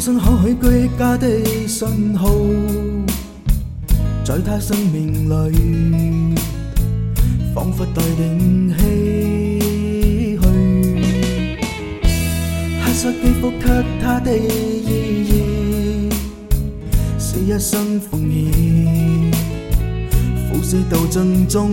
居家的信号，在他生命里，仿佛待定唏嘘。黑色肌肤给他的意义，是一生奉献，赴死斗争中。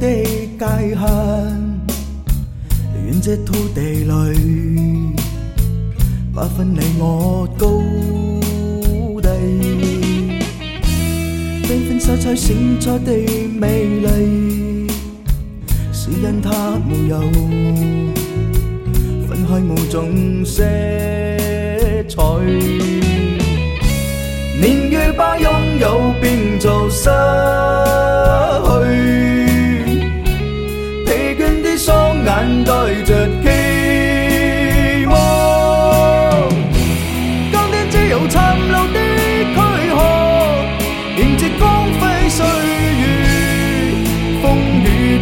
的界限？愿这土地里不分你我高低，缤纷色彩闪出的美丽，是因它没有分开某种色彩。年月把拥有变做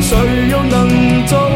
谁又能做？